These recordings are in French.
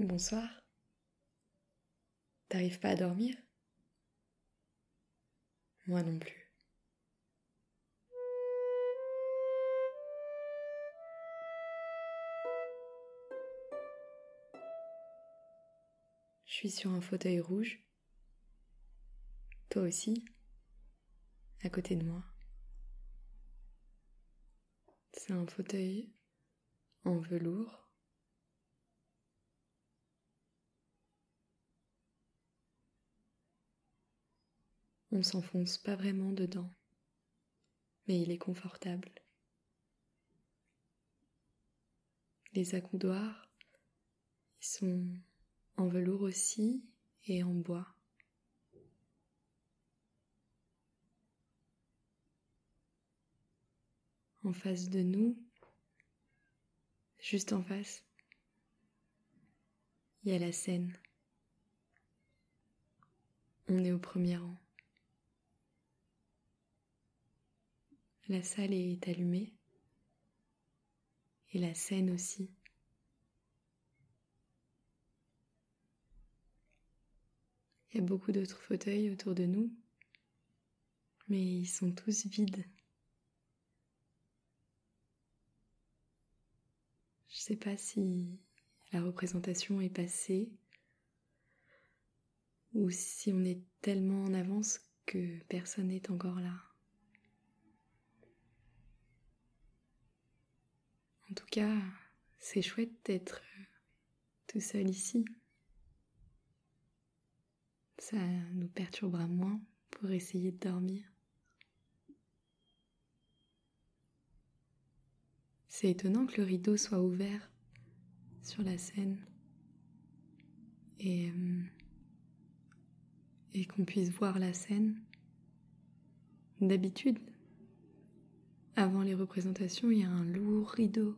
Bonsoir. T'arrives pas à dormir? Moi non plus. Je suis sur un fauteuil rouge. Toi aussi, à côté de moi. C'est un fauteuil en velours. On s'enfonce pas vraiment dedans, mais il est confortable. Les accoudoirs, ils sont en velours aussi et en bois. En face de nous, juste en face, il y a la scène. On est au premier rang. La salle est allumée et la scène aussi. Il y a beaucoup d'autres fauteuils autour de nous, mais ils sont tous vides. Je sais pas si la représentation est passée ou si on est tellement en avance que personne n'est encore là. En tout cas, c'est chouette d'être tout seul ici. Ça nous perturbera moins pour essayer de dormir. C'est étonnant que le rideau soit ouvert sur la scène et, euh, qu'on puisse voir la scène. D'habitude, avant les représentations, il y a un lourd rideau.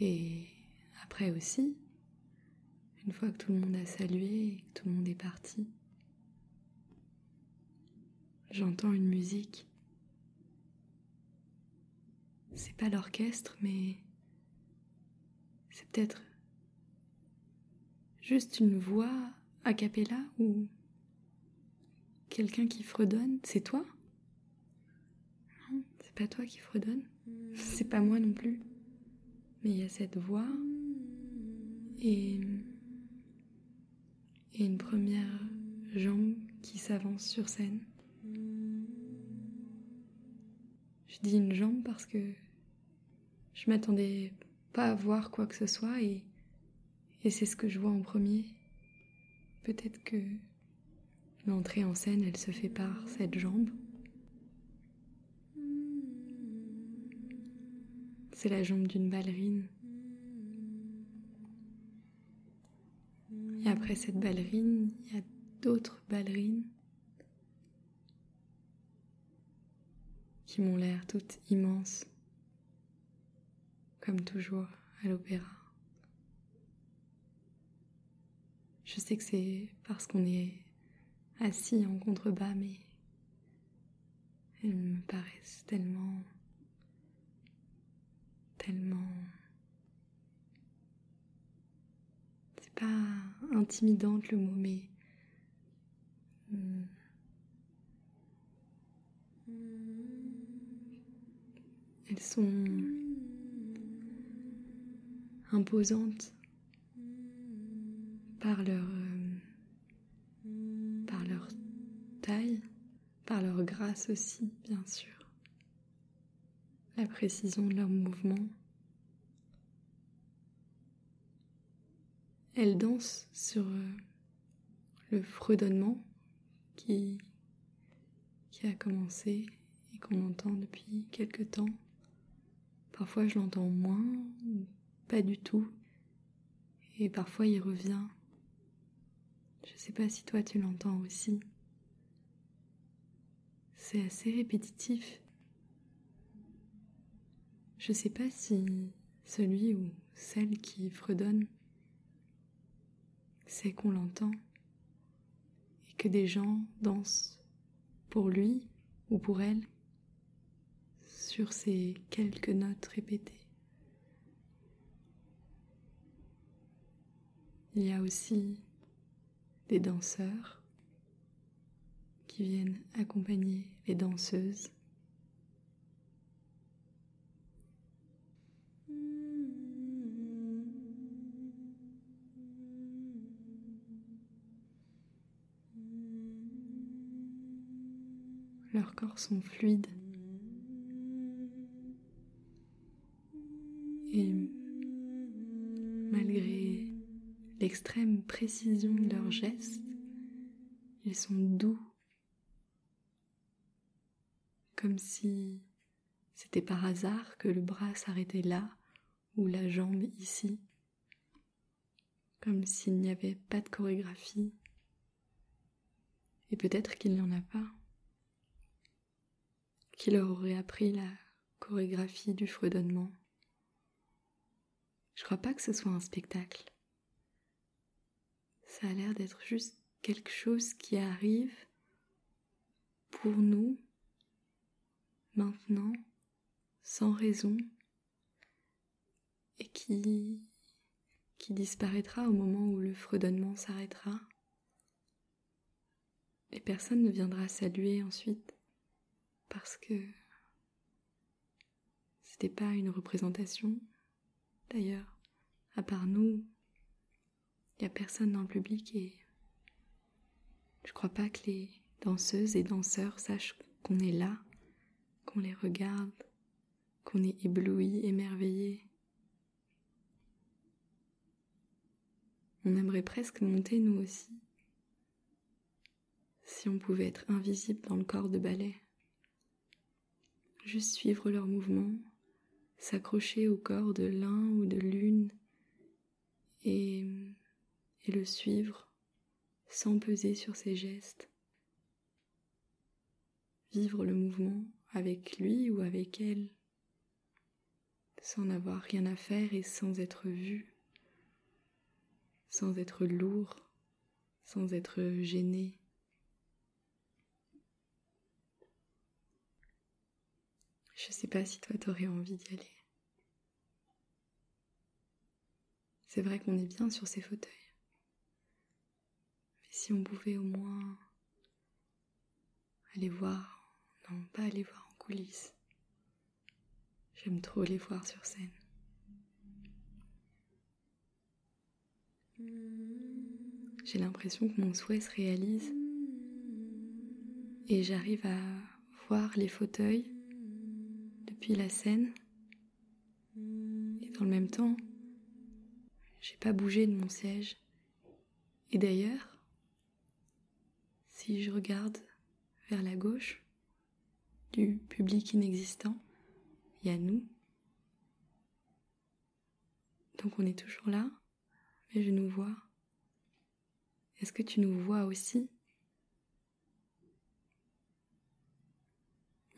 Et après aussi, une fois que tout le monde a salué et que tout le monde est parti, j'entends une musique. C'est pas l'orchestre, mais c'est peut-être juste une voix a cappella ou quelqu'un qui fredonne. C'est toi? Non, c'est pas toi qui fredonne? C'est pas moi non plus. Mais il y a cette voix et, une première jambe qui s'avance sur scène. Je dis une jambe parce que je m'attendais pas à voir quoi que ce soit et, et c'est ce que je vois en premier. Peut-être que l'entrée en scène, elle se fait par cette jambe. La jambe d'une ballerine. Et après cette ballerine, il y a d'autres ballerines qui m'ont l'air toutes immenses, comme toujours à l'opéra. Je sais que c'est parce qu'on est assis en contrebas, mais elles me paraissent tellement tellement... C'est pas intimidante le mot, mais... Hmm. Elles sont imposantes par leur, euh, par leur taille, par leur grâce aussi, bien sûr la précision de leurs mouvements. Elles dansent sur euh, le fredonnement qui, a commencé et qu'on entend depuis quelque temps. Parfois je l'entends moins pas du tout et parfois il revient. Je sais pas si toi tu l'entends aussi. C'est assez répétitif je sais pas si celui ou celle qui fredonne sait qu'on l'entend et que des gens dansent pour lui ou pour elle sur ces quelques notes répétées. il y a aussi des danseurs qui viennent accompagner les danseuses. Leurs corps sont fluides. Et malgré l'extrême précision de leurs gestes, ils sont doux, comme si c'était par hasard que le bras s'arrêtait là ou la jambe ici, comme s'il n'y avait pas de chorégraphie. Et peut-être qu'il n'y en a pas qui leur aurait appris la chorégraphie du fredonnement. Je crois pas que ce soit un spectacle. Ça a l'air d'être juste quelque chose qui arrive pour nous maintenant, sans raison, et qui, qui disparaîtra au moment où le fredonnement s'arrêtera. Et personne ne viendra saluer ensuite parce que c'était pas une représentation. D'ailleurs, à part nous, il n'y a personne dans le public et je crois pas que les danseuses et danseurs sachent qu'on est là, qu'on les regarde, qu'on est ébloui, émerveillé. On aimerait presque monter nous aussi, si on pouvait être invisible dans le corps de ballet juste suivre leurs mouvements, s'accrocher au corps de l'un ou de l'une et, et le suivre sans peser sur ses gestes. Vivre le mouvement avec lui ou avec elle, sans avoir rien à faire et sans être vu, sans être lourd, sans être gêné. Je sais pas si toi t'aurais envie d'y aller. C'est vrai qu'on est bien sur ces fauteuils. Mais si on pouvait au moins aller voir, non, pas aller voir en coulisses. J'aime trop les voir sur scène. J'ai l'impression que mon souhait se réalise et j'arrive à voir les fauteuils la scène. Et dans le même temps, j'ai pas bougé de mon siège. Et d'ailleurs, si je regarde vers la gauche du public inexistant, il y a nous. Donc on est toujours là, mais je nous vois. Est-ce que tu nous vois aussi?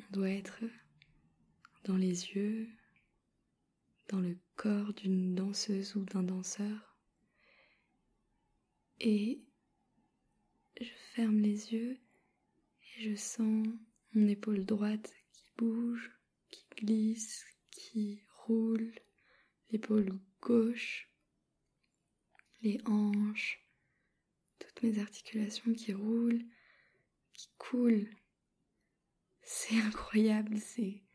On doit être dans les yeux, dans le corps d'une danseuse ou d'un danseur. Et je ferme les yeux et je sens mon épaule droite qui bouge, qui glisse, qui roule, l'épaule gauche, les hanches, toutes mes articulations qui roulent, qui coulent. C'est incroyable, c'est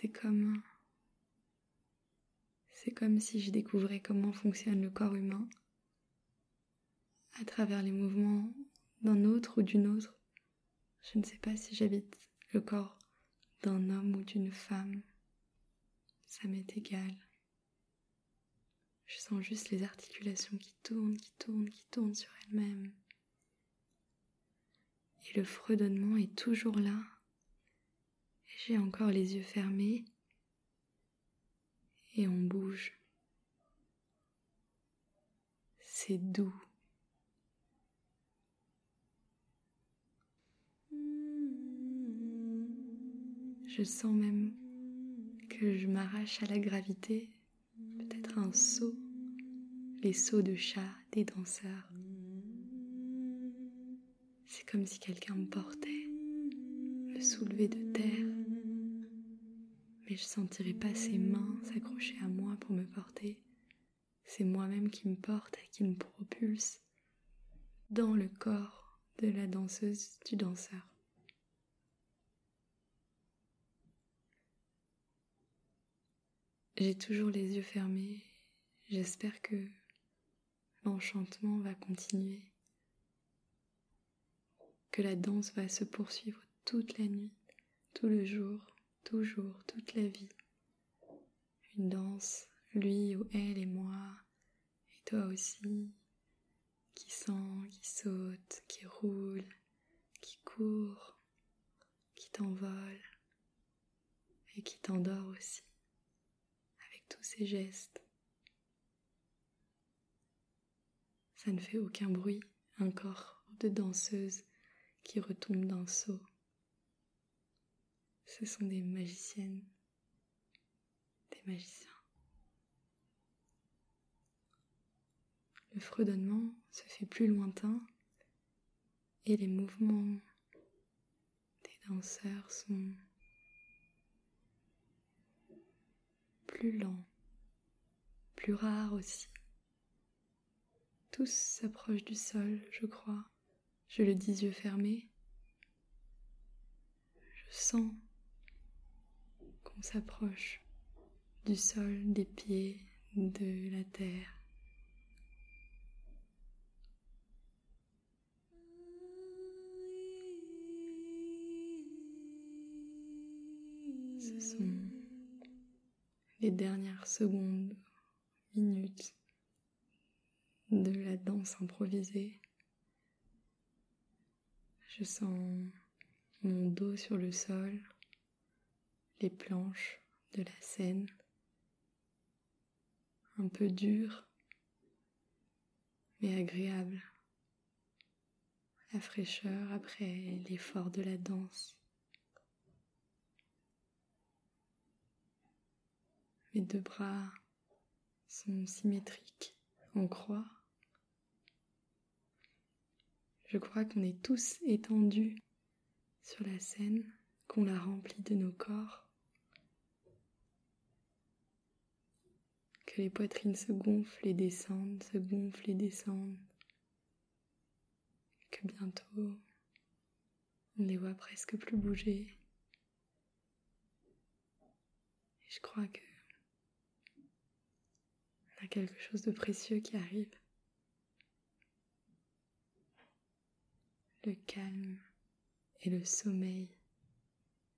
c'est comme c'est comme si je découvrais comment fonctionne le corps humain à travers les mouvements d'un autre ou d'une autre. Je ne sais pas si j'habite le corps d'un homme ou d'une femme. Ça m'est égal. Je sens juste les articulations qui tournent, qui tournent, qui tournent sur elles-mêmes. Et le fredonnement est toujours là, j'ai encore les yeux fermés et on bouge. C'est doux. Je sens même que je m'arrache à la gravité, peut-être un saut, les sauts de chat des danseurs. C'est comme si quelqu'un me portait, me soulevait de terre mais je sentirai pas ses mains s'accrocher à moi pour me porter. c'est moi-même qui me porte et qui me propulse dans le corps de la danseuse, du danseur. J'ai toujours les yeux fermés. J'espère que l'enchantement va continuer, que la danse va se poursuivre toute la nuit, tout le jour, toujours, toute la vie. Une danse, lui ou elle et moi, et toi aussi, qui sent, qui saute, qui roule, qui court, qui t'envole et qui t'endort aussi, avec tous ces gestes. Ça ne fait aucun bruit, un corps de danseuse qui retombe d'un saut. Ce sont des magiciennes, des magiciens. Le fredonnement se fait plus lointain et les mouvements des danseurs sont plus lents, plus rares aussi. Tous s'approchent du sol, je crois. Je le dis yeux fermés. Je sens s'approche du sol, des pieds, de la terre. Ce sont les dernières secondes, minutes de la danse improvisée. Je sens mon dos sur le sol, les planches de la scène, un peu dur mais agréable, la fraîcheur après l'effort de la danse. Mes deux bras sont symétriques en croix je crois qu'on est tous étendus sur la scène, qu'on la remplit de nos corps, que les poitrines se gonflent et descendent, se gonflent et descendent, que bientôt on les voit presque plus bouger. Et je crois que y a quelque chose de précieux qui arrive. le calme et le sommeil.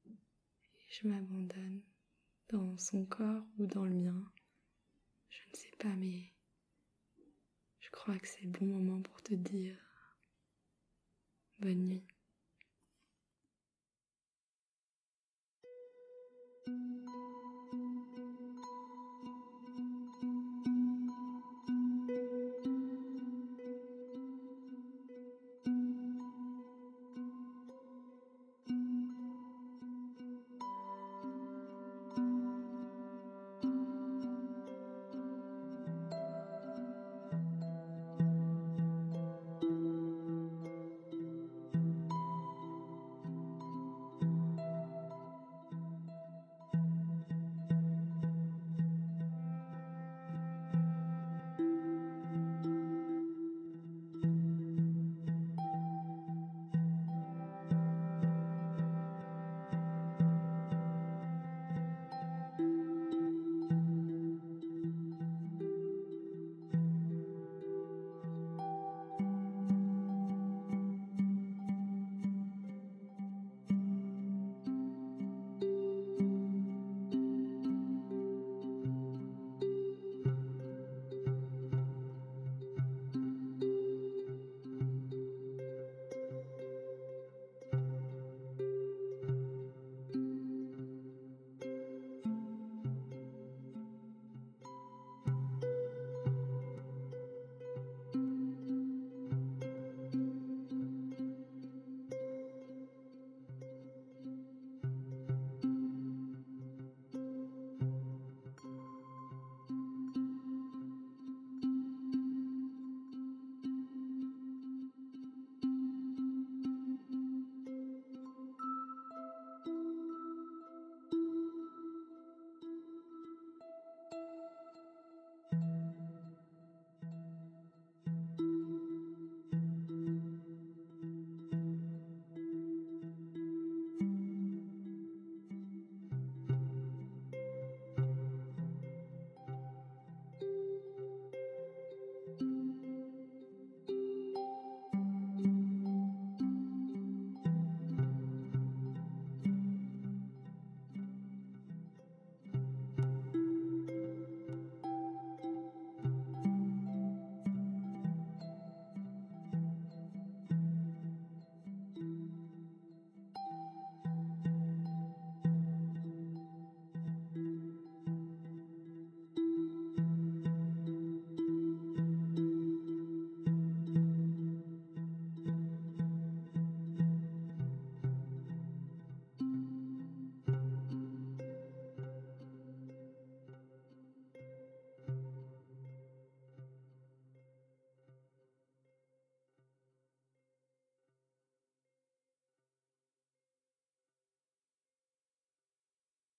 Et je m'abandonne dans son corps ou dans le mien. Je ne sais pas, mais je crois que c'est le bon moment pour te dire bonne nuit.